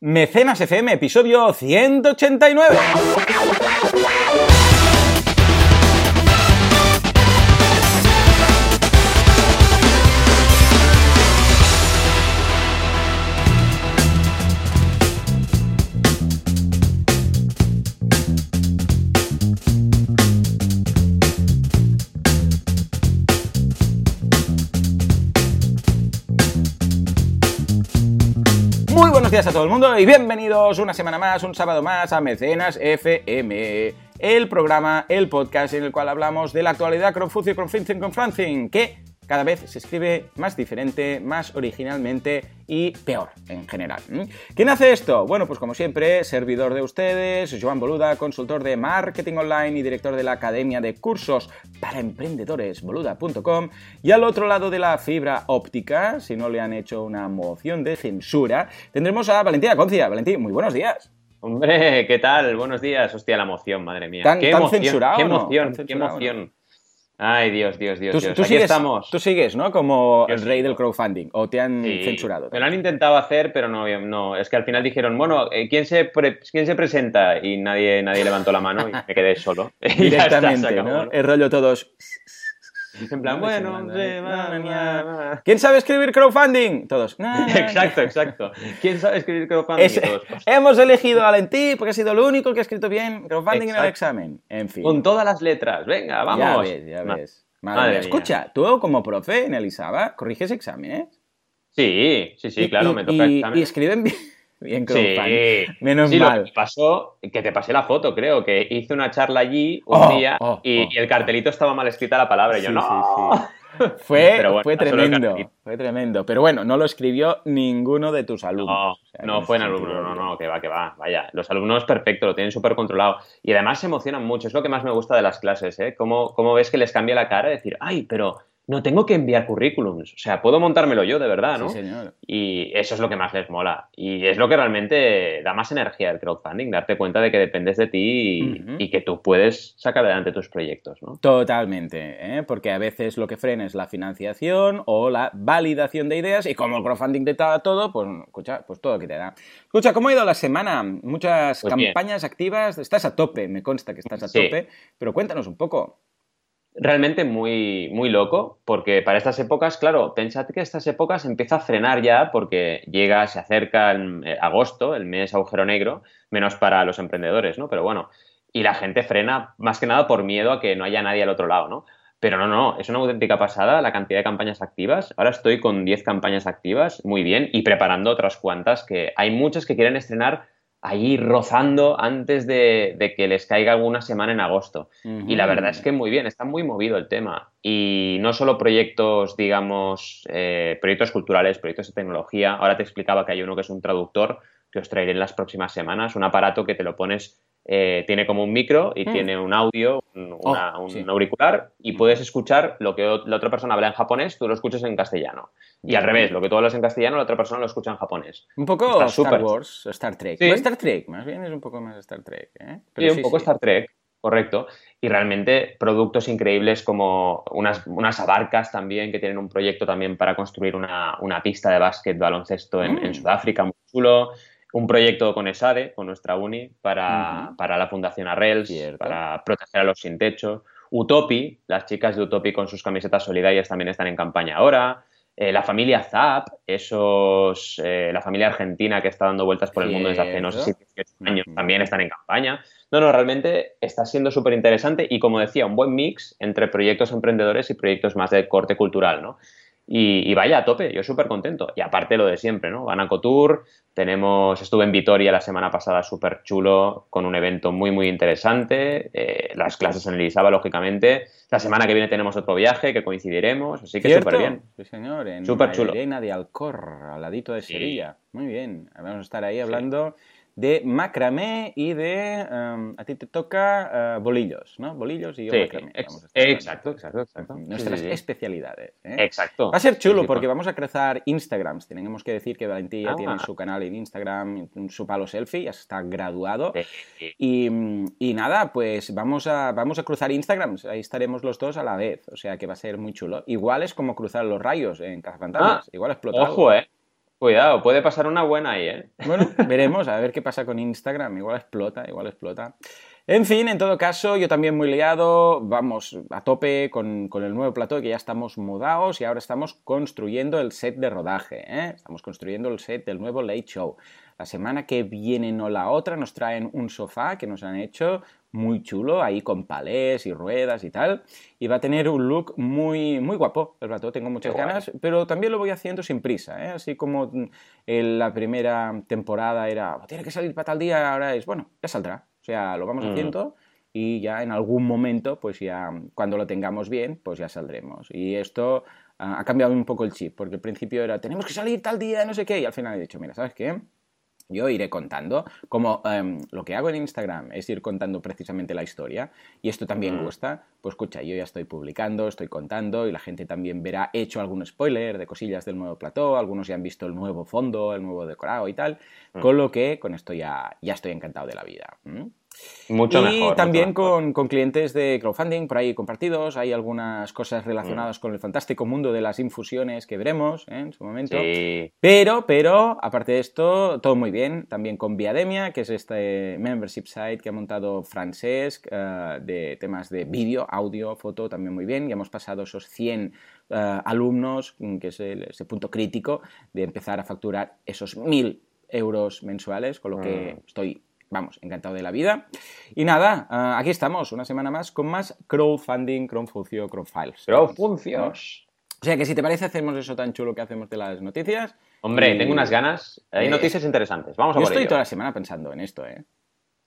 Mecenas FM, episodio 189. Días a todo el mundo y bienvenidos una semana más, un sábado más a Mecenas FM, el programa, el podcast en el cual hablamos de la actualidad crowdfunding, crowdfunding, crowdfunding, que cada vez se escribe más diferente, más originalmente y peor en general. ¿Quién hace esto? Bueno, pues como siempre, servidor de ustedes, Joan Boluda, consultor de marketing online y director de la Academia de Cursos para Emprendedores, boluda.com, y al otro lado de la fibra óptica, si no le han hecho una moción de censura, tendremos a Valentina Concia. Valentín, muy buenos días. Hombre, ¿qué tal? Buenos días. Hostia, la emoción, madre mía. ¿Tan- qué tan emoción, censurado qué no? emoción, ¿Tan qué emoción. Ay, Dios, Dios, Dios, Tú, Dios. tú Aquí sigues, estamos. tú sigues, ¿no? Como el rey del crowdfunding, o te han Sí, censurado. Me lo han intentado hacer, pero no, no. Es que al final dijeron, bueno, eh, ¿quién se, pre- ¿quién se presenta? Y nadie, nadie levantó la mano y me quedé solo. Y ya está, se Directamente. ¿no? El rollo todos. En plan, bueno, hombre, ¿eh? na. va. ¿Quién sabe escribir crowdfunding? Todos. Exacto, exacto. ¿Quién sabe escribir crowdfunding? Ese- todos. Hemos elegido a Valentí porque ha sido el único que ha escrito bien crowdfunding en el examen. En fin. Con todas las letras. Venga, Ya vamos. ves, ya Ma- ves. Madre Madre mía. mía. Escucha, tú como profe en el ISABA corriges exámenes. Sí, sí, sí, claro, Y- me toca y, examen. y escriben bien, bien Sí. Menos sí, lo mal. que pasó, que te pasé la foto, creo, que hice una charla allí un Oh, día oh, y, oh. y el cartelito estaba mal escrita la palabra. Y yo, Sí, no. Fue, bueno, fue tremendo, fue tremendo. Pero bueno, no lo escribió ninguno de tus alumnos. No, O sea, no fue en alumno, no, no, que va, que va, vaya. Los alumnos perfecto, lo tienen súper controlado. Y además se emocionan mucho, es lo que más me gusta de las clases, ¿eh? Cómo, cómo ves que les cambia la cara y decir, ay, pero no tengo que enviar currículums. O sea, puedo montármelo yo, de verdad, ¿no? Sí, señor. Y eso es lo que más les mola. Y es lo que realmente da más energía al crowdfunding, darte cuenta de que dependes de ti y, que tú puedes sacar adelante tus proyectos, ¿no? Totalmente, ¿eh? porque a veces lo que frena es la financiación o la validación de ideas y como el crowdfunding te da todo, pues escucha, pues todo que te da. Escucha, ¿cómo ha ido la semana? Muchas Pues bien. campañas activas, estás a tope, me consta que estás a Sí. tope, pero cuéntanos un poco. Realmente muy, muy loco, porque para estas épocas, claro, pensad que estas épocas empieza a frenar ya porque llega, se acerca el, eh, agosto, el mes agujero negro, menos para los emprendedores, ¿no? Pero bueno, y la gente frena más que nada por miedo a que no haya nadie al otro lado, ¿no? Pero no, no, es una auténtica pasada la cantidad de campañas activas. Ahora estoy con 10 campañas activas, muy bien, y preparando otras cuantas que hay muchas que quieren estrenar allí rozando antes de, de que les caiga alguna semana en agosto. Y la verdad es que muy bien, está muy movido el tema. Y no solo proyectos, digamos, eh, proyectos culturales, proyectos de tecnología. Ahora te explicaba que hay uno que es un traductor que os traeré en las próximas semanas. Un aparato que te lo pones, eh, tiene como un micro y Mm. tiene un audio, un, una- Oh, un sí. auricular y Mm. puedes escuchar lo que la otra persona habla en japonés, tú lo escuchas en castellano. Y al revés, lo que tú hablas en castellano, la otra persona lo escucha en japonés. Un poco Está Star súper. Wars, Star Trek. Sí. Star Trek, más bien es un poco más Star Trek. ¿eh? Sí, un poco Star Trek, correcto. Y realmente productos increíbles como unas, unas abarcas también, que tienen un proyecto también para construir una, una pista de básquet baloncesto en, Mm. en Sudáfrica, muy chulo. Un proyecto con ESADE, con nuestra uni, para, para la Fundación Arrels, Cierto. para proteger a los sin techo. Utopi, las chicas de Utopi con sus camisetas solidarias también están en campaña ahora. Eh, la familia Zap, esos, eh, la familia argentina que está dando vueltas por el mundo desde hace, no sé si 18 años, también están en campaña. No, no, realmente está siendo súper interesante y como decía, un buen mix entre proyectos emprendedores y proyectos más de corte cultural, ¿no? Y, y vaya a tope, yo súper contento. Y aparte lo de siempre, ¿no? Banaco Tour, tenemos, estuve en Vitoria la semana pasada súper chulo, con un evento muy, muy interesante, eh, las clases en Elisaba, lógicamente. La semana que viene tenemos otro viaje que coincidiremos, así que súper bien. Sí, señor. En Súper chulo. Arena de Alcor, al ladito de Sí. Sevilla. Muy bien. Vamos a estar ahí hablando de macramé y de... em, a ti te toca eh, bolillos, ¿no? Bolillos y yo Sí, macramé. ex- exacto, exacto, exacto. Nuestras sí, sí. especialidades. ¿eh? Exacto. Va a ser chulo porque vamos a crear Instagrams. Tenemos que decir que Valentín ya Ah. tiene su canal en Instagram, su palo selfie, ya está graduado. Y, y nada, pues vamos a, vamos a cruzar Instagrams. Ahí estaremos los dos a la vez. O sea que va a ser muy chulo. Igual es como cruzar los rayos en Cazafantasmas. Ah, Igual explota. Ojo, eh. Cuidado, puede pasar una buena ahí, ¿eh? Bueno, veremos, a ver qué pasa con Instagram. Igual explota, igual explota. En fin, en todo caso, yo también muy liado, vamos a tope con, el nuevo plató que ya estamos mudados y ahora estamos construyendo el set de rodaje, ¿eh? Estamos construyendo el set del nuevo Late Show. La semana que viene, no la otra, nos traen un sofá que nos han hecho muy chulo, ahí con palés y ruedas y tal. Y va a tener un look muy, muy guapo el plato, tengo muchas ganas, pero también lo voy haciendo sin prisa, ¿eh? así como en la primera temporada era, tiene que salir para tal día, ahora es, bueno, ya saldrá. O sea, lo vamos mm. haciendo y ya en algún momento, pues ya cuando lo tengamos bien, pues ya saldremos. Y esto ha cambiado un poco el chip, porque al principio era, tenemos que salir tal día, no sé qué, y al final he dicho, mira, ¿sabes qué? Yo iré contando, como em, lo que hago en Instagram es ir contando precisamente la historia, y esto también gusta, pues escucha, yo ya estoy publicando, estoy contando, y la gente también verá, he hecho algún spoiler de cosillas del nuevo plató, algunos ya han visto el nuevo fondo, el nuevo decorado y tal, mm. con lo que con esto ya, ya estoy encantado de la vida. Mucho y también con, clientes de crowdfunding por ahí compartidos. Hay algunas cosas relacionadas mm. con el fantástico mundo de las infusiones que veremos ¿eh? en su momento. Pero, pero, aparte de esto, todo muy bien. También con Viademia, que es este membership site que ha montado Francesc eh, de temas de vídeo, audio, foto, también muy bien. Y hemos pasado esos 100 eh, alumnos, que es ese punto crítico de empezar a facturar esos 1000 euros mensuales, con lo que mm. estoy vamos, encantado de la vida. Y nada, ah, aquí estamos, una semana más con más crowdfunding, crowdfuncio, crowdfiles. Crowdfuncios. O sea que si te parece, hacemos eso tan chulo que hacemos de las noticias. Hombre, tengo unas ganas. Hay eh, noticias interesantes. Vamos a Yo estoy toda la semana pensando en esto, ¿eh?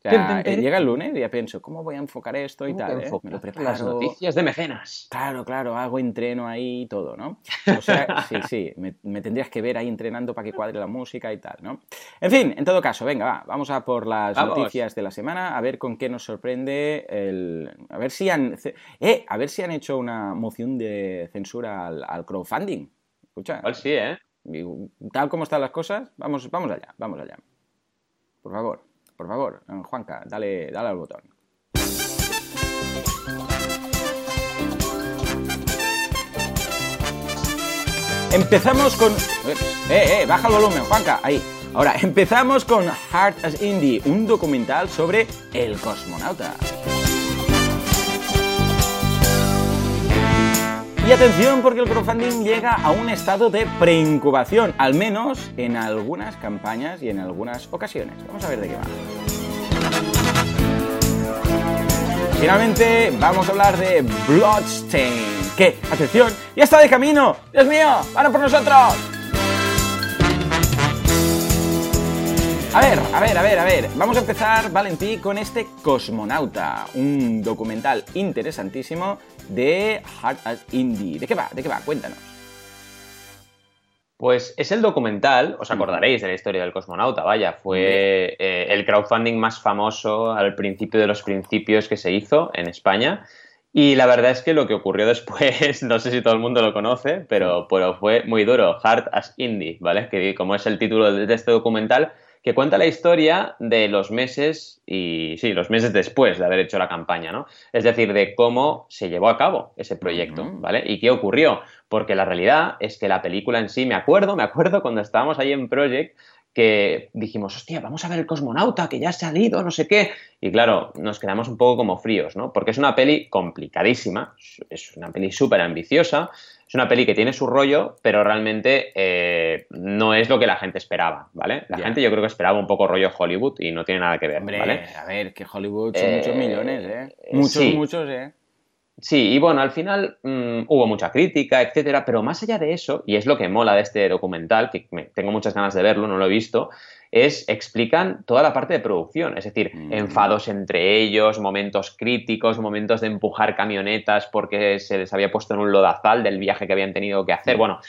Eh, llega el lunes y ya pienso, ¿cómo voy a enfocar esto y tal? Eh? Me lo preparo. Las noticias de mecenas. Claro, claro, hago entreno ahí y todo, ¿no? O sea, sí, sí, me, tendrías que ver ahí entrenando para que cuadre la música y tal, ¿no? En fin, en todo caso, venga, va, vamos a por las noticias de la semana, a ver con qué nos sorprende el... A ver si han... Eh, a ver si han hecho una moción de censura al, crowdfunding. Escucha. Igual sí, ¿eh? Tal como están las cosas, vamos, vamos allá, vamos allá. Por favor. Por favor, eh, Juanca, dale, dale al botón. Empezamos con... Eh, eh, baja el volumen, Juanca, ahí. Ahora, empezamos con Heart as Indie, un documental sobre el cosmonauta. Y atención porque el crowdfunding llega a un estado de preincubación, al menos en algunas campañas y en algunas ocasiones. Vamos a ver de qué va. Finalmente vamos a hablar de Bloodstain. Que, atención, ya está de camino. Dios mío, van por nosotros. A ver, a ver, a ver, a ver. Vamos a empezar, Valentí, con este Cosmonauta, un documental interesantísimo de Heart as Indie. ¿De qué va? ¿De qué va? Cuéntanos. Pues es el documental, os acordaréis de la historia del cosmonauta, vaya, fue eh, el crowdfunding más famoso al principio de los principios que se hizo en España. Y la verdad es que lo que ocurrió después, no sé si todo el mundo lo conoce, pero, pero fue muy duro, Heart as Indie, ¿vale? Que como es el título de este documental, que cuenta la historia de los meses y sí, los meses después de haber hecho la campaña, ¿no? Es decir, de cómo se llevó a cabo ese proyecto, ¿vale? Y qué ocurrió, porque la realidad es que la película en sí, me acuerdo, me acuerdo cuando estábamos ahí en Project que dijimos, hostia, vamos a ver el cosmonauta, que ya ha salido, no sé qué. Y claro, nos quedamos un poco como fríos, ¿no? Porque es una peli complicadísima, es una peli súper ambiciosa, es una peli que tiene su rollo, pero realmente eh, no es lo que la gente esperaba, ¿vale? La gente yo creo que esperaba un poco rollo Hollywood y no tiene nada que ver, Hombre, a ver, que Hollywood son muchos millones, ¿eh? Muchos, muchos, ¿eh? Sí, y bueno, al final mm, hubo mucha crítica, etcétera, pero más allá de eso, y es lo que mola de este documental, que tengo muchas ganas de verlo, no lo he visto, es explican toda la parte de producción, es decir, mm. enfados entre ellos, momentos críticos, momentos de empujar camionetas porque se les había puesto en un lodazal del viaje que habían tenido que hacer. Bueno,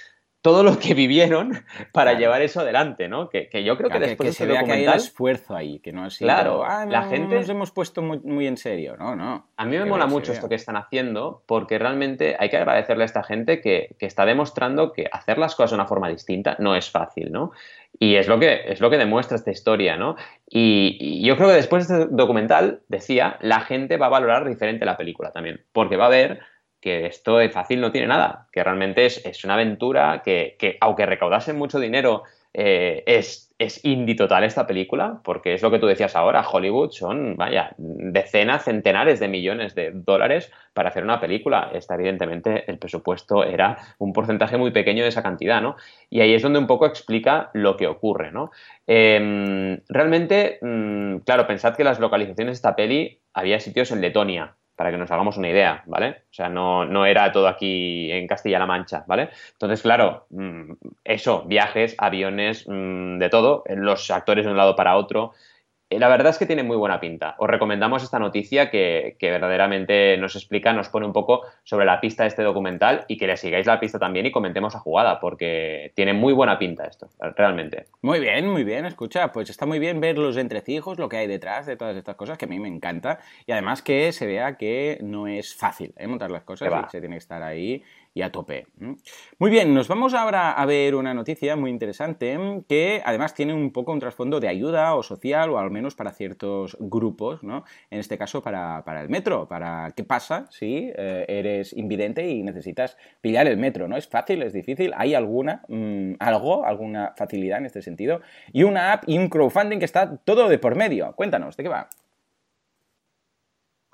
todo lo que vivieron para llevar eso adelante, ¿no? Que, yo creo que después que, se vea que hay el esfuerzo ahí, que no es claro, ah, la gente nos hemos puesto muy, en serio, no, no. A mí me mola mucho esto que están haciendo porque realmente hay que agradecerle a esta gente que, está demostrando que hacer las cosas de una forma distinta no es fácil, ¿no? Y es lo que, es lo que demuestra esta historia, ¿no? Y, y, yo creo que después de este documental, decía, la gente va a valorar diferente la película también, porque va a ver que esto de fácil no tiene nada, que realmente es, una aventura que, aunque recaudasen mucho dinero eh, es, es indie total esta película, porque es lo que tú decías ahora, Hollywood son, vaya, decenas, centenares de millones de dólares para hacer una película. Esta, evidentemente, el presupuesto era un porcentaje muy pequeño de esa cantidad, ¿no? Y ahí es donde un poco explica lo que ocurre, ¿no? Em, realmente, mm, claro, pensad que las localizaciones de esta peli había sitios en Letonia, para que nos hagamos una idea, ¿vale? O sea, no, no era todo aquí en Castilla-La Mancha, ¿vale? Entonces, claro, mm, eso, viajes, aviones, mm, de todo, los actores de un lado para otro, eh, la verdad es que tiene muy buena pinta. Os recomendamos esta noticia que, verdaderamente nos explica, nos pone un poco sobre la pista de este documental y que le sigáis la pista también y comentemos la jugada, porque tiene muy buena pinta esto, realmente. Muy bien, muy bien. Escucha, pues está muy bien ver los entrecijos, lo que hay detrás de todas estas cosas, que a mí me encanta. Y además que se vea que no es fácil ¿eh? montar las cosas, y se tiene que estar ahí y a tope. Muy bien, nos vamos ahora a ver una noticia muy interesante que además tiene un poco un trasfondo de ayuda o social o al menos para ciertos grupos, ¿no? En este caso para, el metro, para qué pasa si eh, eres invidente y necesitas pillar el metro, ¿no? Es fácil, es difícil, hay alguna, mm, algo, alguna facilidad en este sentido y una app y un crowdfunding que está todo de por medio. Cuéntanos, ¿de qué va?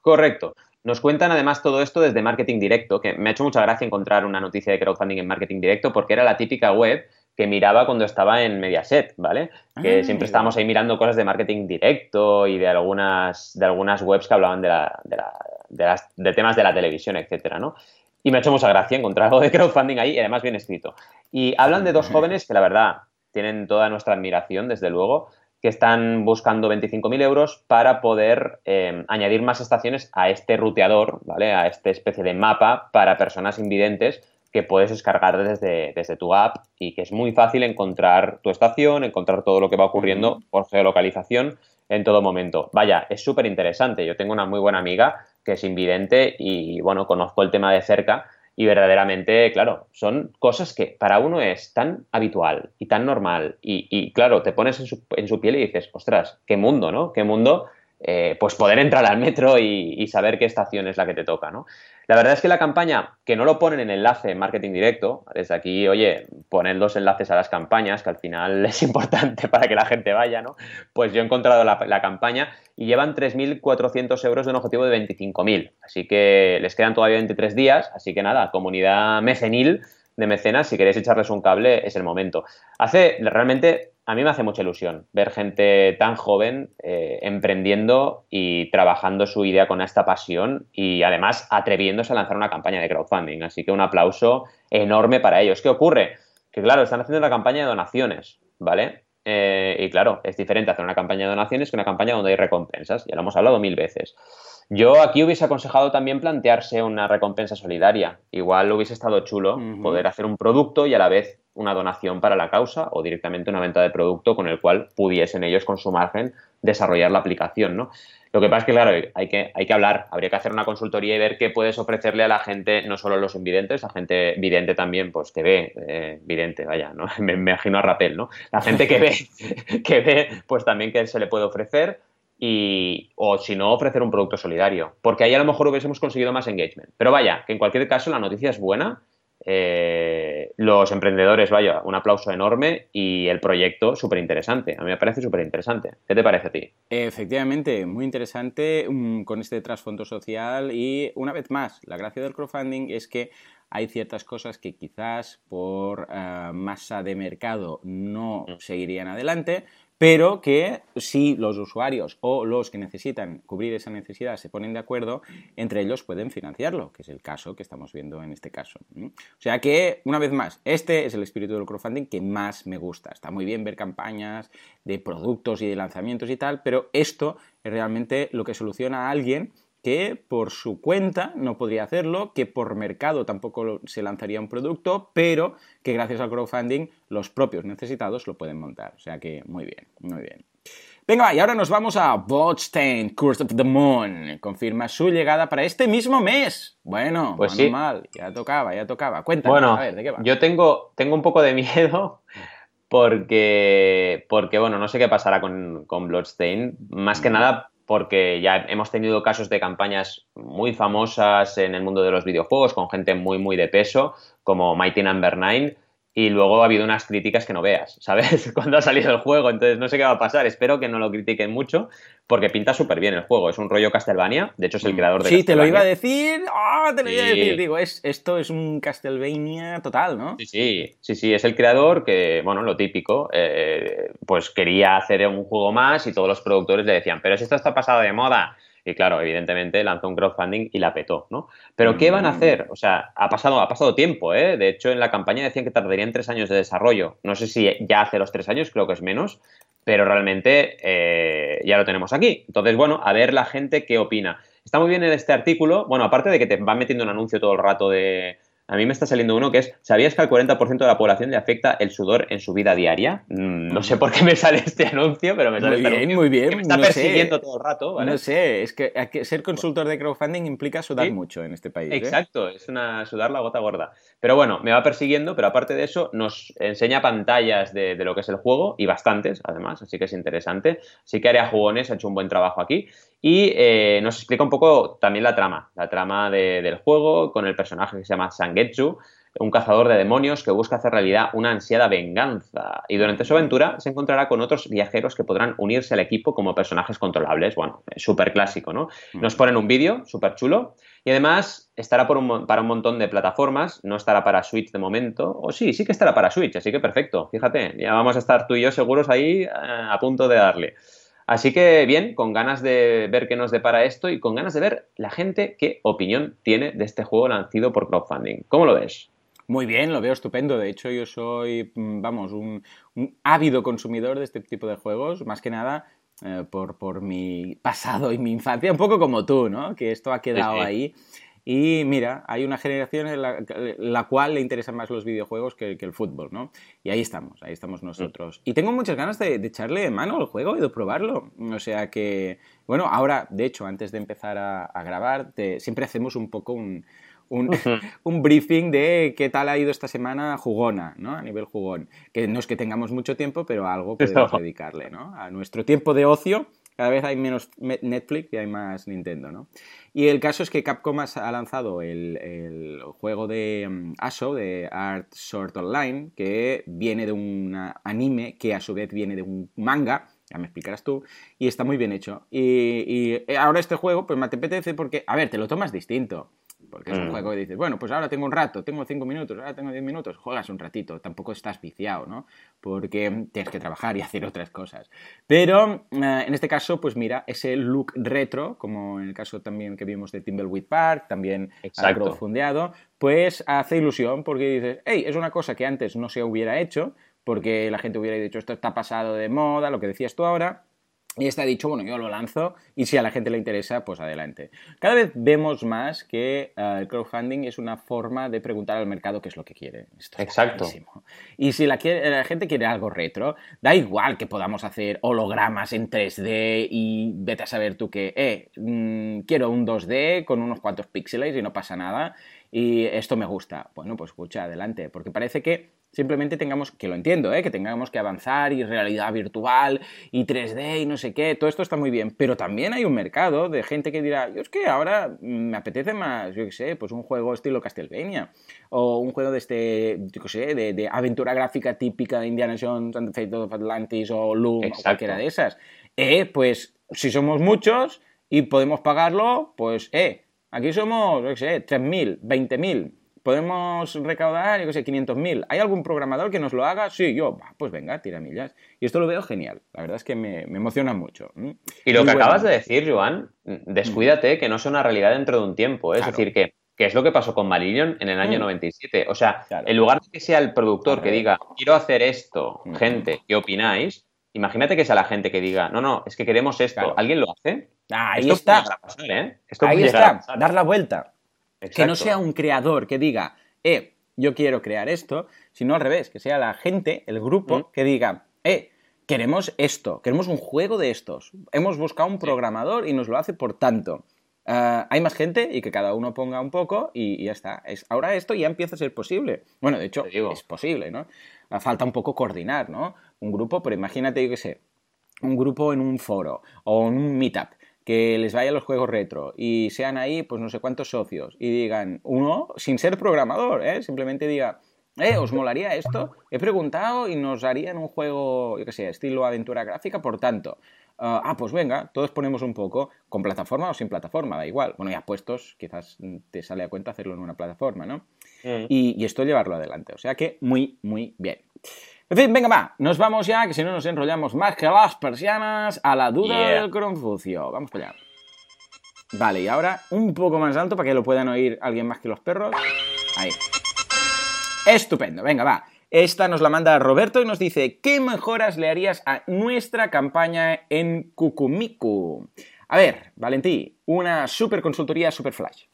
Correcto. Nos cuentan además todo esto desde Marketing Directo, que me ha hecho mucha gracia encontrar una noticia de crowdfunding en Marketing Directo porque era la típica web que miraba cuando estaba en Mediaset, ¿vale? Que ah. siempre estábamos ahí mirando cosas de marketing directo y de algunas, de algunas webs que hablaban de, la, de, la, de, las, de temas de la televisión, etcétera, ¿no? Y me ha hecho mucha gracia encontrar algo de crowdfunding ahí y además bien escrito. Y hablan de dos jóvenes que la verdad tienen toda nuestra admiración, desde luego, que están buscando 25.000 euros para poder eh, añadir más estaciones a este ruteador, ¿vale? A esta especie de mapa para personas invidentes que puedes descargar desde, desde tu app y que es muy fácil encontrar tu estación, encontrar todo lo que va ocurriendo por geolocalización en todo momento. Vaya, es súper interesante. Yo tengo una muy buena amiga que es invidente y, bueno, conozco el tema de cerca y verdaderamente, claro, son cosas que para uno es tan habitual y tan normal. Y, claro, te pones en su, en su, piel y dices, ostras, qué mundo, ¿no? Qué mundo, eh, pues poder entrar al metro y, saber qué estación es la que te toca, ¿no? La verdad es que la campaña, que no lo ponen en enlace en marketing directo, desde aquí, oye, ponen los enlaces a las campañas, que al final es importante para que la gente vaya, ¿no? Pues yo he encontrado la, campaña y llevan 3.400 euros de un objetivo de 25.000. Así que les quedan todavía 23 días, así que nada, comunidad mecenil de mecenas, si queréis echarles un cable, es el momento. Hace realmente a mí me hace mucha ilusión ver gente tan joven eh, emprendiendo y trabajando su idea con esta pasión y además atreviéndose a lanzar una campaña de crowdfunding. Así que un aplauso enorme para ellos. ¿Qué ocurre? Que claro, están haciendo una campaña de donaciones, ¿vale? Eh, y claro, es diferente hacer una campaña de donaciones que una campaña donde hay recompensas. Ya lo hemos hablado mil veces. Yo aquí hubiese aconsejado también plantearse una recompensa solidaria. Igual hubiese estado chulo poder hacer un producto y a la vez una donación para la causa o directamente una venta de producto con el cual pudiesen ellos con su margen desarrollar la aplicación, ¿no? Lo que pasa es que, claro, hay que, hay que hablar, habría que hacer una consultoría y ver qué puedes ofrecerle a la gente, no solo los invidentes, la gente vidente también, pues que ve, eh, vidente, vaya, ¿no? Me, imagino a Rapel, ¿no? La gente que ve, que ve, pues también que se le puede ofrecer y, o si no, ofrecer un producto solidario, porque ahí a lo mejor hubiésemos conseguido más engagement. Pero vaya, que en cualquier caso la noticia es buena eh, los emprendedores, vaya, un aplauso enorme y el proyecto súper interesante. A mí me parece súper interesante. ¿Qué te parece a ti? Efectivamente, muy interesante mm, con este trasfondo social y una vez más, la gracia del crowdfunding es que hay ciertas cosas que quizás por eh, masa de mercado no mm. seguirían adelante, pero que si los usuarios o los que necesitan cubrir esa necesidad se ponen de acuerdo, entre ellos pueden financiarlo, que es el caso que estamos viendo en este caso. O sea que, una vez más, este es el espíritu del crowdfunding que más me gusta. Está muy bien ver campañas de productos y de lanzamientos y tal, pero esto es realmente lo que soluciona a alguien que por su cuenta no podría hacerlo, que por mercado tampoco se lanzaría un producto, pero que gracias al crowdfunding los propios necesitados lo pueden montar. O sea que muy bien, muy bien. Venga, y ahora nos vamos a Botstein, Curse of the Moon. Confirma su llegada para este mismo mes. Bueno, pues sí. mal, ya tocaba, ya tocaba. Cuéntanos, bueno, a ver, ¿de qué va? Yo tengo, tengo un poco de miedo porque, porque bueno, no sé qué pasará con, con Bloodstain. Más que nada porque ya hemos tenido casos de campañas muy famosas en el mundo de los videojuegos con gente muy, muy de peso, como Mighty Number no. 9, y luego ha habido unas críticas que no veas, ¿sabes? Cuando ha salido el juego, entonces no sé qué va a pasar, espero que no lo critiquen mucho, porque pinta súper bien el juego, es un rollo Castlevania, de hecho es el mm. creador de Sí, te lo iba a decir, ¡oh, te lo iba a decir, digo, es, esto es un Castlevania total, ¿no? Sí, sí, sí, sí, es el creador que, bueno, lo típico, eh, pues quería hacer un juego más y todos los productores le decían, pero si esto está pasado de moda, y claro, evidentemente lanzó un crowdfunding y la petó, ¿no? Pero ¿qué van a mm. hacer? O sea, ha pasado, ha pasado tiempo, ¿eh? De hecho, en la campaña decían que tardarían tres años de desarrollo. No sé si ya hace los tres años, creo que es menos, pero realmente eh, ya lo tenemos aquí. Entonces, bueno, a ver la gente qué opina. Está muy bien en este artículo, bueno, aparte de que te va metiendo un anuncio todo el rato de, a mí me está saliendo uno que es, ¿sabías que al 40% de la población le afecta el sudor en su vida diaria? Mm, no sé por qué me sale este anuncio, pero me sale Muy este bien, muy bien. me está persiguiendo todo el rato. ¿vale? No sé, es que, ser consultor de crowdfunding implica sudar mucho en este país. ¿eh? Exacto, es una sudar la gota gorda. Pero bueno, me va persiguiendo, pero aparte de eso, nos enseña pantallas de, lo que es el juego y bastantes, además, así que es interesante. Así que Área Jugones ha hecho un buen trabajo aquí. Y eh, nos explica un poco también la trama, la trama del juego con el personaje que se llama Sangetsu, un cazador de demonios que busca hacer realidad una ansiada venganza. Y durante su aventura se encontrará con otros viajeros que podrán unirse al equipo como personajes controlables. Bueno, súper clásico, ¿no? Mm. Nos ponen un vídeo súper chulo. Y además estará para un montón de plataformas, no estará para Switch de momento. O sí, sí que estará para Switch, así que perfecto. Fíjate, ya vamos a estar tú y yo seguros ahí eh, a punto de darle. Así que bien, con ganas de ver qué nos depara esto y con ganas de ver la gente qué opinión tiene de este juego lanzado por crowdfunding. ¿Cómo lo ves? Muy bien, lo veo estupendo. De hecho, yo soy, mm, vamos, un, ávido consumidor de este tipo de juegos, más que nada eh, por, por, mi pasado y mi infancia, un poco como tú, ¿no? Que esto ha quedado ahí. Y mira, hay una generación en la, cual le interesan más los videojuegos que, el fútbol, ¿no? Y ahí estamos, ahí estamos nosotros. Y tengo muchas ganas de, echarle mano al juego y de probarlo. O sea que, bueno, ahora, de hecho, antes de empezar a, grabar, siempre hacemos un poco un, un, briefing de qué tal ha ido esta semana jugona, ¿no? A nivel jugón. Que no es que tengamos mucho tiempo, pero algo podemos dedicarle, ¿no? A nuestro tiempo de ocio cada vez hay menos Netflix y hay más Nintendo, ¿no? Y el caso es que Capcom ha lanzado el, juego de mm, ASO, de Art Sword Online, que viene de un anime que a su vez viene de un manga, ya me explicarás tú, y está muy bien hecho. Y, ahora este juego, pues me apetece porque, a ver, te lo tomas distinto. Porque es un mm. juego que dices, bueno, pues ahora tengo un rato, tengo cinco minutos, ahora tengo diez minutos, juegas un ratito, tampoco estás viciado, ¿no? Porque tienes que trabajar y hacer otras cosas. Pero eh, en este caso, pues mira, ese look retro, como en el caso también que vimos de Timbleweed Park, también fundeado, pues hace ilusión porque dices, hey, es una cosa que antes no se hubiera hecho, porque la gente hubiera dicho, esto está pasado de moda, lo que decías tú ahora, y está dicho, bueno, yo lo lanzo y si a la gente le interesa, pues adelante. Cada vez vemos más que eh, el crowdfunding es una forma de preguntar al mercado qué es lo que quiere. Exacto. Y si la, la, gente quiere algo retro, da igual que podamos hacer hologramas en 3D y vete a saber tú que, eh, mm, quiero un 2D con unos cuantos píxeles y no pasa nada y esto me gusta. Bueno, pues escucha, adelante, porque parece que simplemente tengamos, que lo entiendo, ¿eh? que tengamos que avanzar y realidad virtual y 3D y no sé qué, todo esto está muy bien, pero también hay un mercado de gente que dirá, yo es que ahora me apetece más, yo qué sé, pues un juego estilo Castlevania o un juego de este, yo qué sé, de, aventura gráfica típica de Indiana Jones and the Fate of Atlantis o Loom o cualquiera de esas. Eh, pues si somos muchos y podemos pagarlo, pues eh, aquí somos, yo qué sé, 3.000, 20.000, podemos recaudar, yo qué sé, 500.000. ¿Hay algún programador que nos lo haga? Sí, yo, pues venga, tira millas. Y esto lo veo genial. La verdad es que me, emociona mucho. Y lo que acabas de decir, Joan, descuídate que no es una realidad dentro de un tiempo. ¿eh? Es decir, que, es lo que pasó con Marillion en el año 97. Mm. O sea, en lugar de que sea el productor que diga, quiero hacer esto, mm. gente, ¿qué opináis? Imagínate que sea la gente que diga, no, no, es que queremos esto. ¿Alguien lo hace? ahí está. ¿eh? ahí está, dar la vuelta. Que no sea un creador que diga, eh, yo quiero crear esto, sino al revés, que sea la gente, el grupo, mm. que diga, eh, queremos esto, queremos un juego de estos. Hemos buscado un programador y nos lo hace por tanto. Ah, hay más gente y que cada uno ponga un poco y, ya está. Es, ahora esto ya empieza a ser posible. Bueno, de hecho, es posible, ¿no? Ah, falta un poco coordinar, ¿no? Un grupo, pero imagínate, yo qué sé, un grupo en un foro o en un meetup que les vaya los juegos retro y sean ahí, pues no sé cuántos socios y digan, uno, sin ser programador, ¿eh? simplemente diga, ¿Eh? ¿Os molaría esto? He preguntado y nos harían un juego, yo qué sé, estilo aventura gráfica, por tanto. Ah, ah, pues venga, todos ponemos un poco, con plataforma o sin plataforma, da igual. Bueno, ya puestos, quizás te sale a cuenta hacerlo en una plataforma, ¿no? Mm. y, y esto llevarlo adelante. O sea que muy, muy bien. En fin, venga, va, nos vamos ya, que si no nos enrollamos más que las persianas a la duda Yeah. del Confucio. Vamos para allá. Vale, y ahora un poco más alto para que lo puedan oír alguien más que los perros. Ahí. Estupendo, venga, va. Esta nos la manda Roberto y nos dice, ¿qué mejoras le harías a nuestra campaña en Kukumiku? A ver, Valentí, una super consultoría super flash.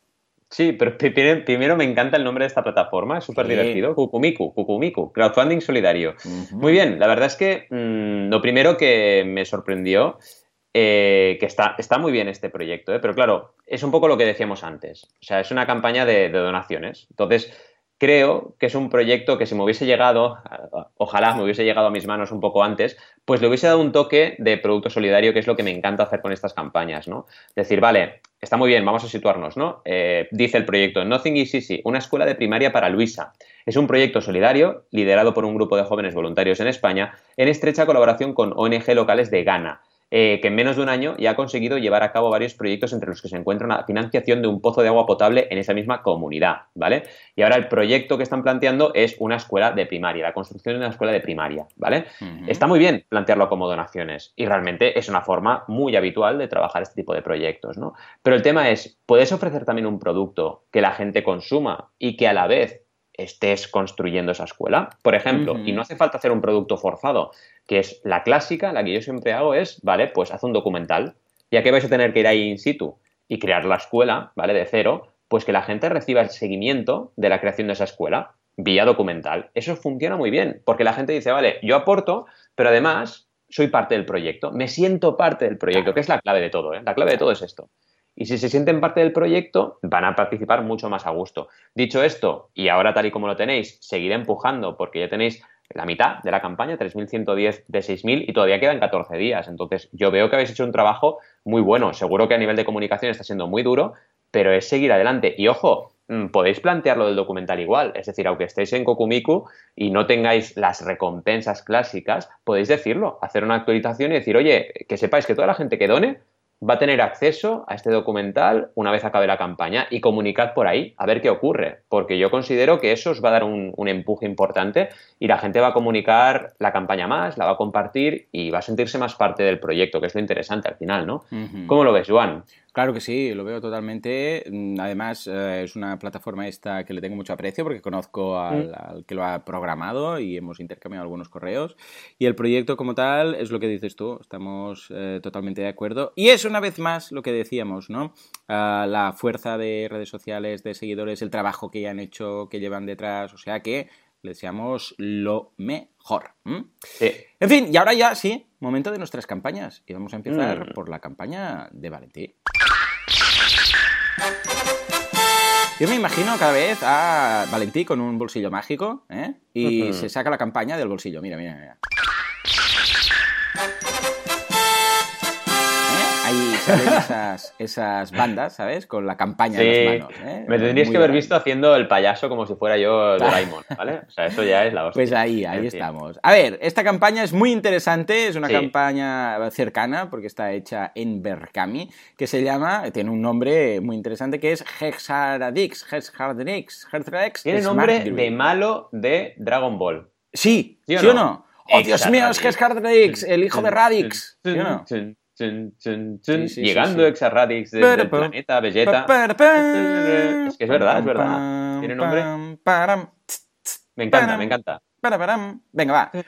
Sí, pero pri- pri- primero me encanta el nombre de esta plataforma, es súper Sí. divertido. Kukumiku, Kukumiku, crowdfunding solidario. Muy bien, la verdad es que mm, lo primero que me sorprendió, eh, que está, está muy bien este proyecto, ¿eh? pero claro, es un poco lo que decíamos antes. O sea, es una campaña de, de donaciones. Entonces, creo que es un proyecto que si me hubiese llegado, ojalá me hubiese llegado a mis manos un poco antes, pues le hubiese dado un toque de producto solidario, que es lo que me encanta hacer con estas campañas, ¿no? Decir, vale, está muy bien, vamos a situarnos, ¿no? Eh, dice el proyecto Nothing is Easy, una escuela de primaria para Luisa. Es un proyecto solidario liderado por un grupo de jóvenes voluntarios en España en estrecha colaboración con ONG locales de Ghana, eh, que en menos de un año ya ha conseguido llevar a cabo varios proyectos entre los que se encuentra una financiación de un pozo de agua potable en esa misma comunidad, ¿vale? Y ahora el proyecto que están planteando es una escuela de primaria, la construcción de una escuela de primaria, ¿vale? Está muy bien plantearlo como donaciones y realmente es una forma muy habitual de trabajar este tipo de proyectos, ¿no? Pero el tema es, ¿puedes ofrecer también un producto que la gente consuma y que a la vez estés construyendo esa escuela? Por ejemplo, y no hace falta hacer un producto forzado, que es la clásica, la que yo siempre hago es, vale, pues haz un documental, ya que vais a tener que ir ahí in situ y crear la escuela, ¿vale? De cero, pues que la gente reciba el seguimiento de la creación de esa escuela vía documental. Eso funciona muy bien, porque la gente dice, vale, yo aporto, pero además soy parte del proyecto, me siento parte del proyecto, que es la clave de todo, ¿eh? La clave de todo es esto. Y si se sienten parte del proyecto, van a participar mucho más a gusto. Dicho esto, y ahora tal y como lo tenéis, seguiré empujando porque ya tenéis la mitad de la campaña, 3.110 de 6.000 y todavía quedan 14 días. Entonces, yo veo que habéis hecho un trabajo muy bueno. Seguro que a nivel de comunicación está siendo muy duro, pero es seguir adelante. Y ojo, mm, podéis plantearlo del documental igual. Es decir, aunque estéis en Kokumiku y no tengáis las recompensas clásicas, podéis decirlo, hacer una actualización y decir, oye, que sepáis que toda la gente que done va a tener acceso a este documental una vez acabe la campaña y comunicad por ahí a ver qué ocurre, porque yo considero que eso os va a dar un, un empuje importante y la gente va a comunicar la campaña más, la va a compartir y va a sentirse más parte del proyecto, que es lo interesante al final, ¿no? ¿Cómo lo ves, Juan? Claro que sí, lo veo totalmente. Mm, Además, eh, es una plataforma esta que le tengo mucho aprecio porque conozco al, Mm. al que lo ha programado y hemos intercambiado algunos correos. Y el proyecto como tal es lo que dices tú, estamos eh, totalmente de acuerdo. Y es una vez más lo que decíamos, ¿no? Ah, la fuerza de redes sociales, de seguidores, el trabajo que ya han hecho, que llevan detrás, o sea que le deseamos lo mejor. Sí. En fin, y ahora ya sí, momento de nuestras campañas. Y vamos a empezar Mm. por la campaña de Valentín. Yo me imagino cada vez a Valentí con un bolsillo mágico, ¿eh? Y se saca la campaña del bolsillo. Mira, mira, mira. Salen esas, esas bandas, ¿sabes? Con la campaña en las manos. ¿eh? me tendrías Muy que haber visto haciendo el payaso como si fuera yo Doraemon, ¿vale? O sea, eso ya es la hostia. Pues ahí, ahí estamos. A ver, esta campaña es muy interesante, es una Sí. campaña cercana porque está hecha en Berkami, que se llama, tiene un nombre muy interesante que es Hexaradix, Hexaradix, Hexaradix Tiene nombre Grid. de malo de Dragon Ball. Sí, ¿Sí ¿sí o no? ¡Oh, Dios mío, es. Hexaradix, el hijo de Radix! ¿Sí o no? Chun, chun, chun, chun. Sí, sí, sí, Llegando sí. Exarradix desde el Pero, pero, planeta Vegeta. Es que es verdad, es verdad. Tiene nombre. Me encanta, me encanta. Venga, va. Eh,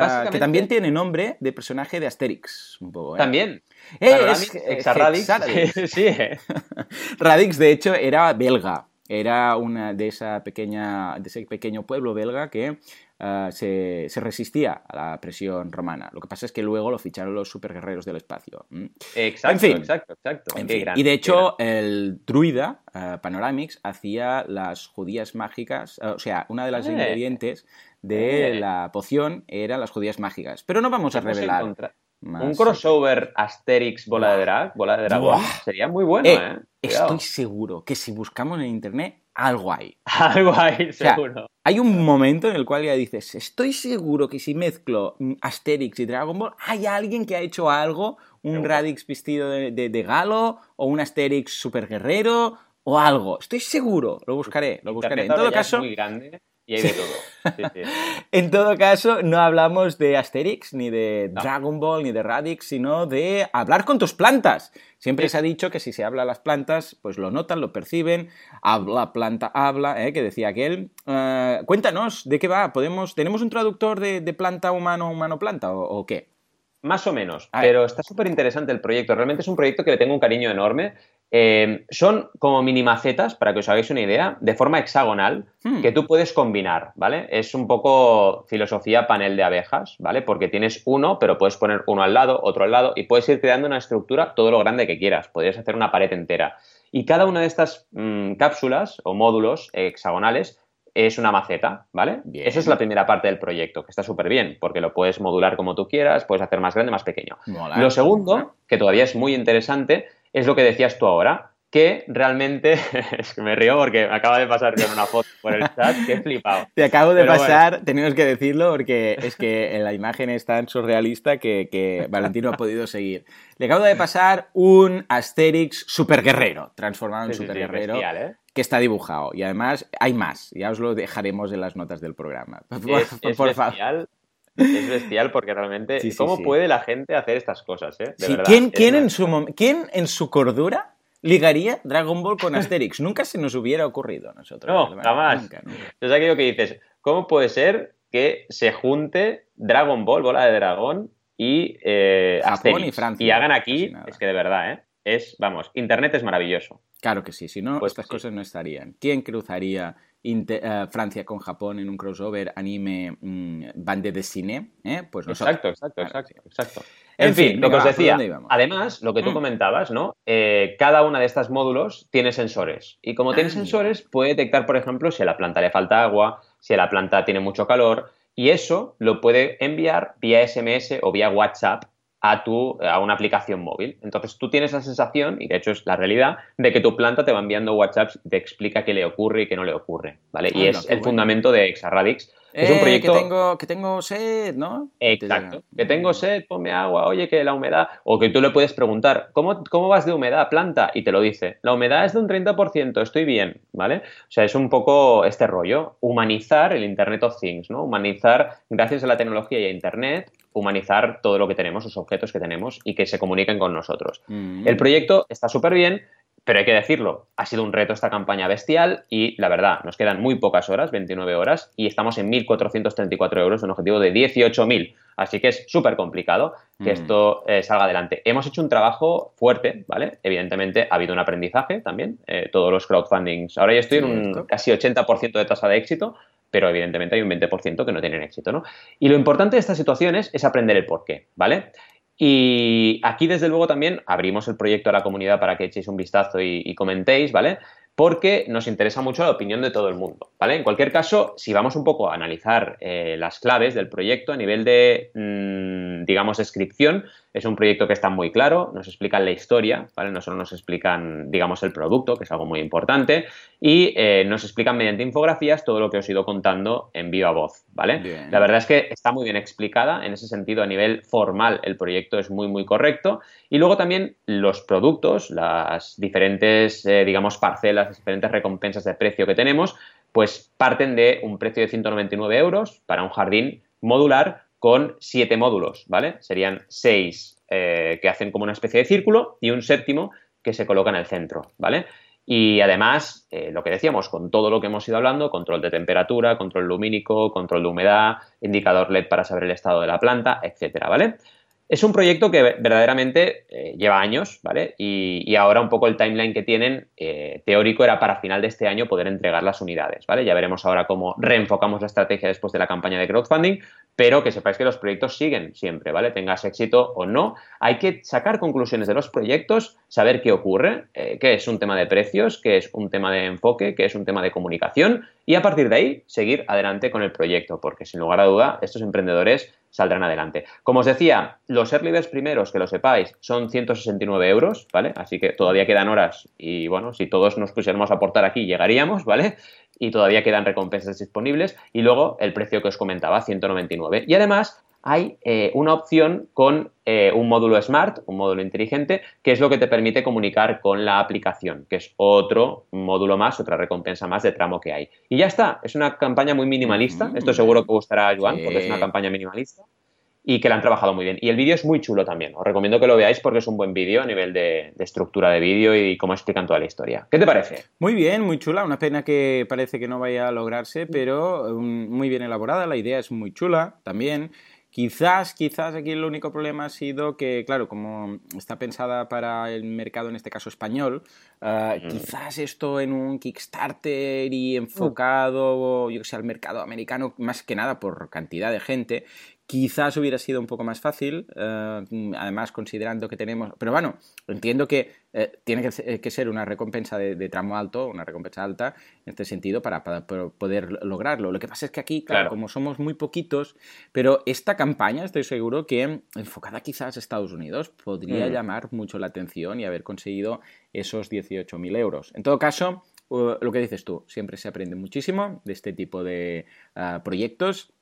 Básicamente- que también tiene nombre de personaje de Asterix, un poco, ¿eh? También. Eh, Radix, es- Hexarradix. Hexaradix. Sí, eh. Radix, de hecho, era belga. Era una de esa pequeña, de ese pequeño pueblo belga que ah, se, se resistía a la presión romana. Lo que pasa es que luego lo ficharon los superguerreros del espacio. Exacto, En fin. exacto, exacto. En Qué fin, gran, y de hecho, el druida eh, Panoramix hacía las judías mágicas, eh, o sea, una de las Eh. ingredientes de Eh. la poción eran las judías mágicas. Pero no vamos a revelar. más. Un crossover Asterix bola de drag, bola de dragón, sería muy bueno, Eh, ¿eh? Estoy seguro que si buscamos en internet algo hay. Algo hay, seguro. hay un momento en el cual ya dices, estoy seguro que si mezclo mm, Asterix y Dragon Ball, hay alguien que ha hecho algo, un Radix vestido de, galo, o un Asterix super guerrero, o algo. Estoy seguro, lo buscaré, lo buscaré. En todo caso... muy grande y hay de todo. en todo caso, no hablamos de Asterix, ni de Dragon Ball, ni de Radix, sino de hablar con tus plantas. Siempre se ha dicho que si se habla a las plantas, pues lo notan, lo perciben. Habla, planta, habla, ¿eh? que decía aquel. Eh, cuéntanos, ¿de qué va? ¿Podemos, ¿Tenemos un traductor de, planta humano, humano planta o, qué? Más o menos, pero está súper interesante el proyecto. Realmente es un proyecto que le tengo un cariño enorme. Eh, son como mini macetas, para que os hagáis una idea, de forma hexagonal, hmm. que tú puedes combinar, ¿vale? Es un poco filosofía panel de abejas, ¿vale? Porque tienes uno, pero puedes poner uno al lado, otro al lado, y puedes ir creando una estructura todo lo grande que quieras. Podrías hacer una pared entera. Y cada una de estas mm, cápsulas o módulos hexagonales es una maceta, ¿vale? Esa es la primera parte del proyecto, que está súper bien, porque lo puedes modular como tú quieras, puedes hacer más grande, más pequeño. lo segundo, que todavía es muy interesante, es lo que decías tú ahora, que realmente, es que me río porque me acaba de pasar con una foto por el chat que he flipado. Te acabo de pasar, tenemos que decirlo porque es que la imagen es tan surrealista que, que Valentino ha podido seguir. Le acabo de pasar un Asterix super guerrero, transformado en super guerrero. ¿eh? que está dibujado y además hay más, ya os lo dejaremos en las notas del programa. es, por, bestial, es bestial porque realmente, ¿cómo puede la gente hacer estas cosas? Eh? ¿quién, quién, en su, ¿Quién en su cordura ligaría Dragon Ball con Asterix? Nunca se nos hubiera ocurrido a nosotros. No, jamás. Entonces aquello que dices, ¿cómo puede ser que se junte Dragon Ball, bola de dragón, y eh, Japón y Francia. Y hagan aquí, es que de verdad, ¿eh? Es, vamos, Internet es maravilloso. Claro que sí, si no, pues estas cosas no estarían. ¿Quién cruzaría eh, Francia con Japón en un crossover anime mm, bande de cine, ¿eh? pues Exacto, exacto, exacto, exacto. En, fin, lo que os decía, además, lo que tú mm. comentabas, ¿no? Eh, cada una de estas módulos tiene sensores. Y como tiene sensores, puede detectar, por ejemplo, si a la planta le falta agua, si a la planta tiene mucho calor, y eso lo puede enviar vía SMS o vía WhatsApp a, tu, a una aplicación móvil. Entonces tú tienes la sensación, y de hecho es la realidad, de que tu planta te va enviando WhatsApps y te explica qué le ocurre y qué no le ocurre. ¿vale? y es el fundamento de Exaradix. Es un eh, proyecto... que, tengo, que tengo sed, ¿no? Exacto. Que tengo sed, ponme agua, oye, que la humedad... O que tú le puedes preguntar, ¿cómo, cómo vas de humedad, planta? Y te lo dice. La humedad es de un 30%, estoy bien, ¿vale? O sea, es un poco este rollo. Humanizar el Internet of Things, ¿no? Humanizar, gracias a la tecnología y a Internet, humanizar todo lo que tenemos, los objetos que tenemos y que se comuniquen con nosotros. Mm. El proyecto está súper bien, pero hay que decirlo, ha sido un reto esta campaña bestial y la verdad, nos quedan muy pocas horas, 29 horas, y estamos en 1.434 euros, un objetivo de 18.000. Así que es súper complicado que mm. esto eh, salga adelante. Hemos hecho un trabajo fuerte, ¿vale? Evidentemente ha habido un aprendizaje también, eh, todos los crowdfundings. Ahora ya estoy en un casi 80% de tasa de éxito, pero evidentemente hay un 20% que no tienen éxito, ¿no? Y lo importante de estas situaciones es aprender el porqué, ¿vale? Y aquí, desde luego, también abrimos el proyecto a la comunidad para que echéis un vistazo y, comentéis, ¿vale? Porque nos interesa mucho la opinión de todo el mundo, ¿vale? En cualquier caso, si vamos un poco a analizar eh, las claves del proyecto a nivel de, mm, digamos, descripción, es un proyecto que está muy claro, nos explican la historia, ¿vale? No solo nos explican, digamos, el producto, que es algo muy importante, y eh, nos explican mediante infografías todo lo que os he ido contando en viva voz, ¿vale? La verdad es que está muy bien explicada, en ese sentido, a nivel formal, el proyecto es muy, muy correcto, y luego también los productos, las diferentes, eh, digamos, parcelas, las diferentes recompensas de precio que tenemos, pues parten de un precio de 199 euros para un jardín modular con siete módulos, ¿vale? Serían seis eh, que hacen como una especie de círculo y un séptimo que se coloca en el centro, ¿vale? Y además, eh, lo que decíamos, con todo lo que hemos ido hablando, control de temperatura, control lumínico, control de humedad, indicador LED para saber el estado de la planta, etcétera, ¿vale? Es un proyecto que verdaderamente eh, lleva años, ¿vale? Y, ahora un poco el timeline que tienen, eh, teórico, era para final de este año poder entregar las unidades, ¿vale? Ya veremos ahora cómo reenfocamos la estrategia después de la campaña de crowdfunding, pero que sepáis que los proyectos siguen siempre, ¿vale? Tengas éxito o no. Hay que sacar conclusiones de los proyectos, saber qué ocurre, eh, qué es un tema de precios, qué es un tema de enfoque, qué es un tema de comunicación y a partir de ahí seguir adelante con el proyecto, porque sin lugar a duda estos emprendedores saldrán adelante. Como os decía, los early primeros, que lo sepáis, son 169 euros, ¿vale? Así que todavía quedan horas y bueno, si todos nos pusiéramos a aportar aquí, llegaríamos, ¿vale? Y todavía quedan recompensas disponibles. Y luego el precio que os comentaba, 199. Y además hay eh, una opción con eh, un módulo smart, un módulo inteligente, que es lo que te permite comunicar con la aplicación, que es otro módulo más, otra recompensa más de tramo que hay. Y ya está, es una campaña muy minimalista, esto seguro que gustará a Joan, porque es una campaña minimalista y que la han trabajado muy bien. Y el vídeo es muy chulo también. Os recomiendo que lo veáis porque es un buen vídeo a nivel de, estructura de vídeo y cómo explican toda la historia. ¿Qué te parece? Muy bien, muy chula. Una pena que parece que no vaya a lograrse, pero um, muy bien elaborada. La idea es muy chula también. Quizás, quizás aquí el único problema ha sido que, claro, como está pensada para el mercado, en este caso español, eh, quizás esto en un Kickstarter y enfocado, yo que sé, al mercado americano, más que nada por cantidad de gente, Quizás hubiera sido un poco más fácil, eh, además considerando que tenemos... Pero bueno, entiendo que eh, tiene que, ser una recompensa de, tramo alto, una recompensa alta, en este sentido, para, poder lograrlo. Lo que pasa es que aquí, claro, como somos muy poquitos, pero esta campaña, estoy seguro que, enfocada quizás a Estados Unidos, podría mm. llamar mucho la atención y haber conseguido esos 18.000 euros. En todo caso, lo que dices tú, siempre se aprende muchísimo de este tipo de proyectos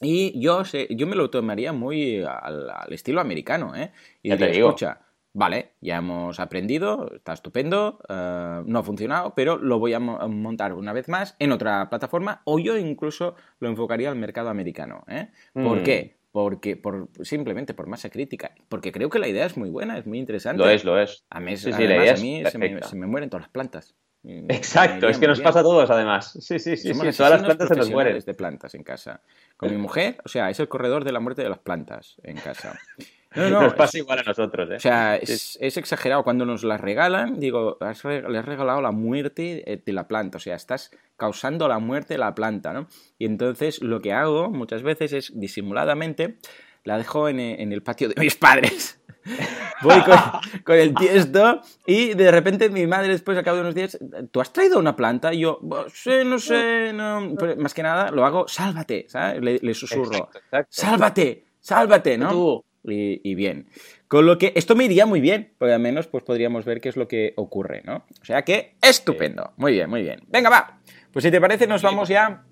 y yo, sé, yo me lo tomaría muy al, estilo americano, ¿eh? Y te digo. escucha, vale, ya hemos aprendido, está estupendo, eh, no ha funcionado, pero lo voy a montar una vez más en otra plataforma o yo incluso lo enfocaría al mercado americano, ¿eh? ¿Por mm. qué? Porque, por, simplemente por masa crítica. Porque creo que la idea es muy buena, es muy interesante. Lo es, lo es. A mí, sí, además, a mí se me, se me mueren todas las plantas. Exacto, es que nos pasa a todos además. Sí, sí, sí, sí todas las plantas se nos mueren. de plantas en casa. Con mi mujer, o sea, es el corredor de la muerte de las plantas en casa. No, no, nos pasa igual a nosotros, ¿eh? O sea, es, exagerado. Cuando nos las regalan, digo, has le has regalado la muerte eh, de la planta. O sea, estás causando la muerte de la planta, ¿no? Y entonces lo que hago muchas veces es disimuladamente la dejo en, en el patio de mis padres. Voy con, el tiesto y de repente mi madre después, al cabo de unos días, ¿tú has traído una planta? Y yo, sé, no sé, no. más que nada lo hago, sálvate, ¿sabes? Le, susurro, sálvate, sálvate, ¿no? Y, bien. Con lo que esto me iría muy bien, porque al menos pues podríamos ver qué es lo que ocurre, ¿no? O sea que estupendo. Muy bien, muy bien. Venga, va. Pues si te parece, nos vamos ya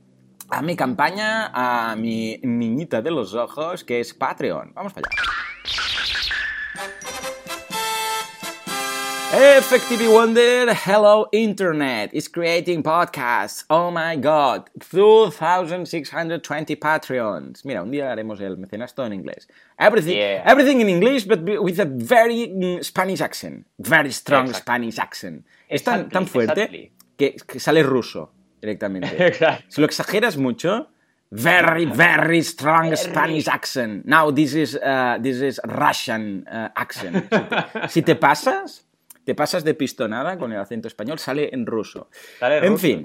a mi campaña, a mi niñita de los ojos, que es Patreon. Vamos para allá. Effectively Wonder, hello internet, is creating podcasts. Oh my god, 2620 Patreons. Mira, un día haremos el mecenas todo en inglés. Everything, everything in English, but with a very mm, Spanish accent. Very strong Spanish accent. Es tan, tan fuerte que, sale ruso directamente. Si lo exageras mucho, very, very strong Spanish accent. Now this is, uh, this is Russian uh, accent. si te pasas, te pasas de pistonada con el acento español, sale en ruso. en fin,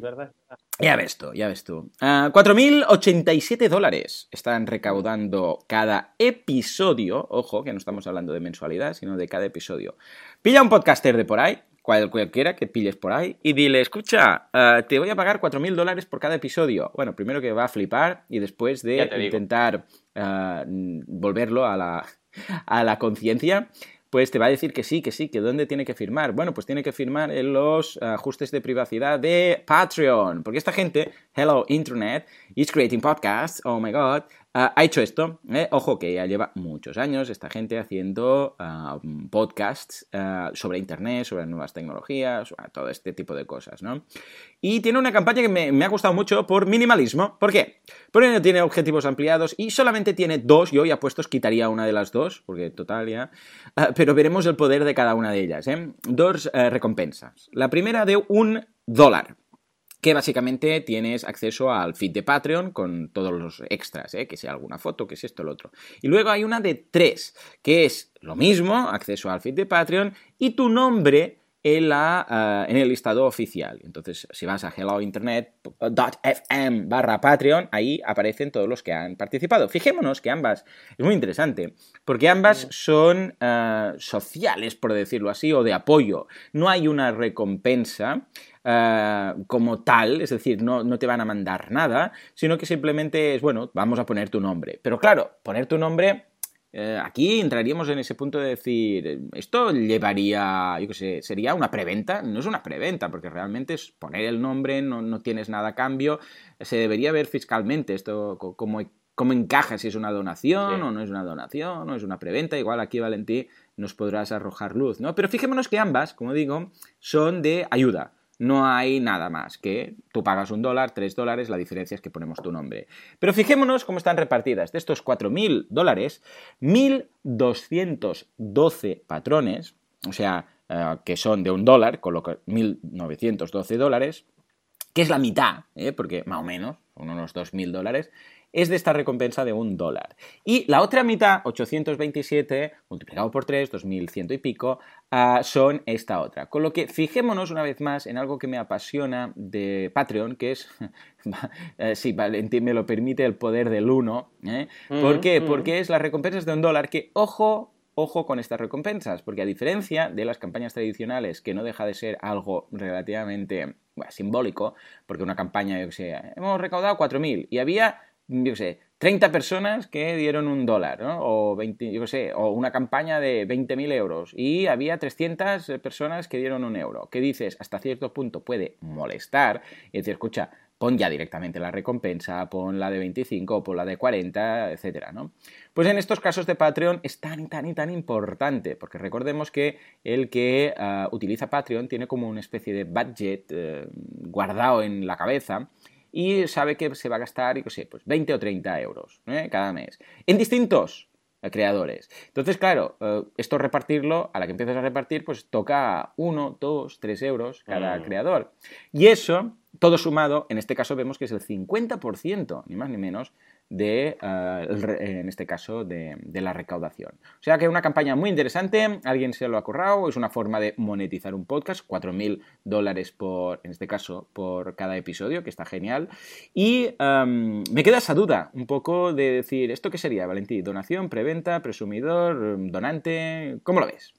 ya ves tú, ya ves tú. 4.087 ah, dólares están recaudando cada episodio. Ojo, que no estamos hablando de mensualidad, sino de cada episodio. Pilla un podcaster de por ahí, cualquiera que pilles por ahí, y dile, escucha, ah, te voy a pagar 4.000 dólares por cada episodio. Bueno, primero que va a flipar y después de intentar ah, volverlo a la, a la conciencia, pues te va a decir que sí, que sí, que dónde tiene que firmar. Bueno, pues tiene que firmar en los ajustes de privacidad de Patreon, porque esta gente, Hello Internet, is creating podcasts, oh my god, ha hecho esto. ¿eh? Ojo que ya lleva muchos años esta gente haciendo ah, podcasts ah, sobre Internet, sobre nuevas tecnologías, sobre todo este tipo de cosas, ¿no? Y tiene una campaña que me, ha gustado mucho por minimalismo. ¿Por qué? Porque no tiene objetivos ampliados y solamente tiene dos. Yo ya puestos quitaría una de las dos, porque total ya. Ah, pero veremos el poder de cada una de ellas. ¿eh? Dos eh, recompensas. La primera de un dólar que básicamente tienes acceso al feed de Patreon con todos los extras, ¿eh? que sea alguna foto, que es esto, lo otro. Y luego hay una de tres, que es lo mismo, acceso al feed de Patreon, y tu nombre en, la, en el listado oficial. Entonces, si vas a hellointernet.fm barra Patreon, ahí aparecen todos los que han participado. Fijémonos que ambas, es muy interesante, porque ambas son sociales, por decirlo así, o de apoyo. No hay una recompensa. Eh, como tal, es decir, no, no, te van a mandar nada, sino que simplemente es, bueno, vamos a poner tu nombre. Pero claro, poner tu nombre, eh, aquí entraríamos en ese punto de decir, esto llevaría, yo qué sé, sería una preventa, no es una preventa, porque realmente es poner el nombre, no, no tienes nada a cambio, se debería ver fiscalmente esto como cómo encaja si es una donación o no es una donación o es una preventa. Igual aquí, Valentí, nos podrás arrojar luz, ¿no? Pero fijémonos que ambas, como digo, son de ayuda no hay nada más que tú pagas un dólar, tres dólares, la diferencia es que ponemos tu nombre. Pero fijémonos cómo están repartidas. De estos 4.000 dólares, 1.212 patrones, o sea, eh, que son de un dólar, con lo que 1.912 dólares, que es la mitad, ¿eh? porque más o menos, son unos 2.000 dólares, es de esta recompensa de un dólar. Y la otra mitad, 827, multiplicado por 3, 2100 y pico, ah, son esta otra. Con lo que fijémonos una vez más en algo que me apasiona de Patreon, que es, eh, si Valentín me lo permite, el poder del uno. ¿eh? ¿Por qué? Porque es las recompensas de un dólar que, ojo, ojo con estas recompensas, porque a diferencia de las campañas tradicionales, que no deja de ser algo relativamente simbólico, porque una campaña, yo que sé, hemos recaudado 4.000 y había yo sé, 30 personas que dieron un dólar, ¿no? O, 20, yo sé, o una campaña de 20.000 euros y había 300 personas que dieron un euro. ¿Qué dices? Hasta cierto punto puede molestar y decir, escucha, pon ya directamente la recompensa, pon la de 25, pon la de 40, etcétera. Pues en estos casos de Patreon es tan y tan y tan importante, porque recordemos que el que ah, utiliza Patreon tiene como una especie de budget eh, guardado en la cabeza y sabe que se va a gastar, y sé, pues 20 o 30 euros ¿eh? cada mes. En distintos creadores. Entonces, claro, eh, esto repartirlo, a la que empiezas a repartir, pues toca 1, 2, 3 euros cada mm. creador. Y eso, todo sumado, en este caso vemos que es el 50%, ni más ni menos, de, eh, en este caso, de, la recaudación. O sea que una campaña muy interesante, alguien se lo ha currado, es una forma de monetizar un podcast, 4.000 dólares por, en este caso, por cada episodio, que está genial. Y em, me queda esa duda, un poco de decir, ¿esto qué sería, Valentín? ¿Donación, preventa, presumidor, donante? ¿Cómo lo ves?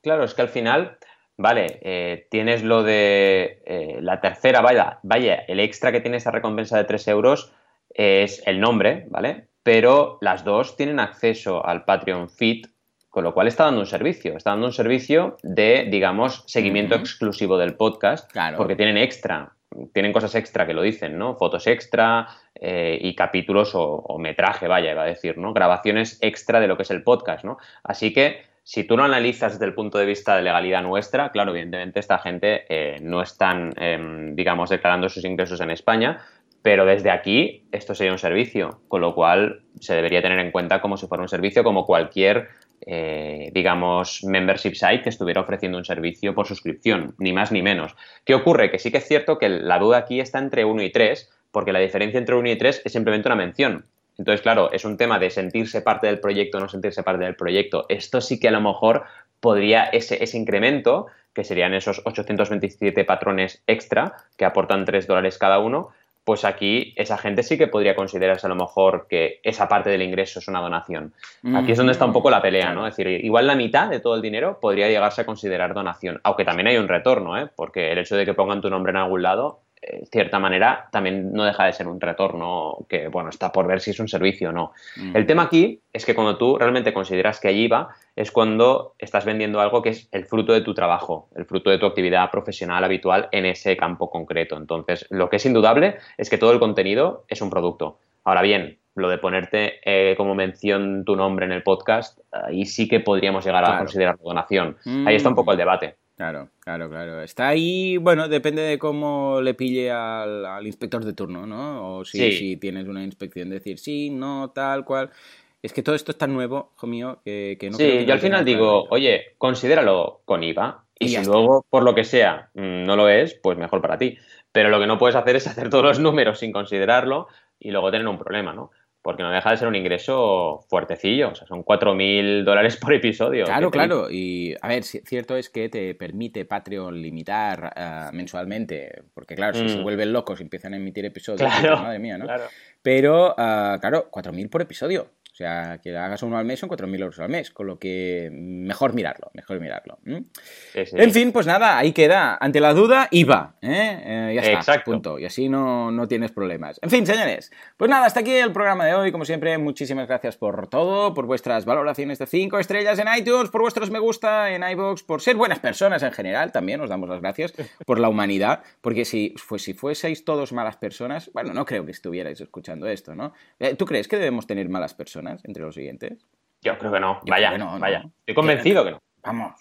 Claro, es que al final... Vale, eh, tienes lo de eh, la tercera, vaya, vaya, el extra que tiene esa recompensa de 3 euros, es el nombre, ¿vale? Pero las dos tienen acceso al Patreon Feed, con lo cual está dando un servicio. Está dando un servicio de, digamos, seguimiento exclusivo del podcast, porque tienen extra, tienen cosas extra que lo dicen, ¿no? Fotos extra eh, y capítulos o, metraje, vaya, iba a decir, ¿no? Grabaciones extra de lo que es el podcast, ¿no? Así que si tú lo analizas desde el punto de vista de legalidad nuestra, claro, evidentemente esta gente eh, no están, em, digamos, declarando sus ingresos en España, pero desde aquí esto sería un servicio, con lo cual se debería tener en cuenta como si fuera un servicio como cualquier, eh, digamos, membership site que estuviera ofreciendo un servicio por suscripción, ni más ni menos. ¿Qué ocurre? Que sí que es cierto que la duda aquí está entre 1 y 3, porque la diferencia entre 1 y 3 es simplemente una mención. Entonces, claro, es un tema de sentirse parte del proyecto o no sentirse parte del proyecto. Esto sí que a lo mejor podría, ese, ese incremento, que serían esos 827 patrones extra, que aportan 3 dólares cada uno, pues aquí esa gente sí que podría considerarse a lo mejor que esa parte del ingreso es una donación. Aquí es donde está un poco la pelea, ¿no? Es decir, igual la mitad de todo el dinero podría llegarse a considerar donación, aunque también hay un retorno, ¿eh? Porque el hecho de que pongan tu nombre en algún lado cierta manera, también no deja de ser un retorno que, bueno, está por ver si es un servicio o no. Mm. El tema aquí es que cuando tú realmente consideras que allí va, es cuando estás vendiendo algo que es el fruto de tu trabajo, el fruto de tu actividad profesional habitual en ese campo concreto. Entonces, lo que es indudable es que todo el contenido es un producto. Ahora bien, lo de ponerte eh, como mención tu nombre en el podcast, ahí sí que podríamos llegar a considerar donación. Ahí está un poco el debate. Claro, claro, claro. Está ahí, bueno, depende de cómo le pille al, inspector de turno, ¿no? O si, si, tienes una inspección, decir sí, no, tal cual. Es que todo esto es tan nuevo, hijo mío, que, no Sí, yo al final digo, oye, considéralo con IVA. Y, si luego, por lo que sea, mm, no lo es, pues mejor para ti. Pero lo que no puedes hacer es hacer todos los números sin considerarlo y luego tener un problema, ¿no? Porque no deja de ser un ingreso fuertecillo, o sea, son 4.000 dólares por episodio. Claro, claro, y a ver, cierto es que te permite Patreon limitar uh, mensualmente, porque claro, si mm. se vuelven locos y empiezan a emitir episodios, claro, madre mía, ¿no? Claro. Pero, uh, claro, 4.000 por episodio. O sea, que hagas uno al mes son 4.000 euros al mes, con lo que mejor mirarlo, mejor mirarlo. En fin, pues nada, ahí queda. Ante la duda, IVA. ¿eh? eh ya está, Exacto. punto. Y así no, no tienes problemas. En fin, señores, pues nada, hasta aquí el programa de hoy. Como siempre, muchísimas gracias por todo, por vuestras valoraciones de 5 estrellas en iTunes, por vuestros me gusta en iVoox, por ser buenas personas en general. También os damos las gracias por la humanidad, porque si, pues, si fueseis todos malas personas, bueno, no creo que estuvierais escuchando esto, ¿no? Eh, ¿Tú crees que debemos tener malas personas? Entre los siguientes? Yo creo que no. vaya, no, vaya. Estoy convencido que no. Vamos,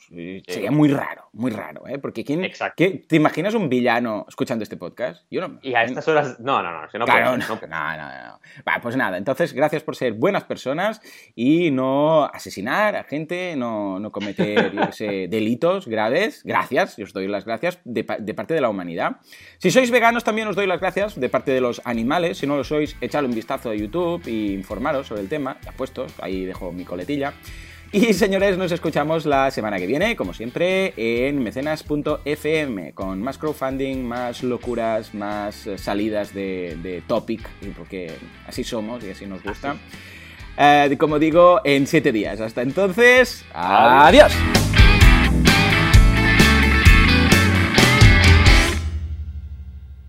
sería muy raro, muy raro, ¿eh? Porque ¿quién, ¿qué, ¿te imaginas un villano escuchando este podcast? Yo no. Y a estas horas, no, no, no, no, claro, no, no, no, no, Va, pues nada, entonces gracias por ser buenas personas y no asesinar a gente, no, no cometer, yo sé, delitos graves. Gracias, yo os doy las gracias de, de, parte de la humanidad. Si sois veganos también os doy las gracias de parte de los animales. Si no lo sois, echadle un vistazo a YouTube e informaros sobre el tema. Ya puestos, ahí dejo mi coletilla. Y señores, nos escuchamos la semana que viene, como siempre, en mecenas.fm, con más crowdfunding, más locuras, más eh, salidas de, topic, porque así somos y así nos gusta. Eh, como digo, en siete días. Hasta entonces, adiós.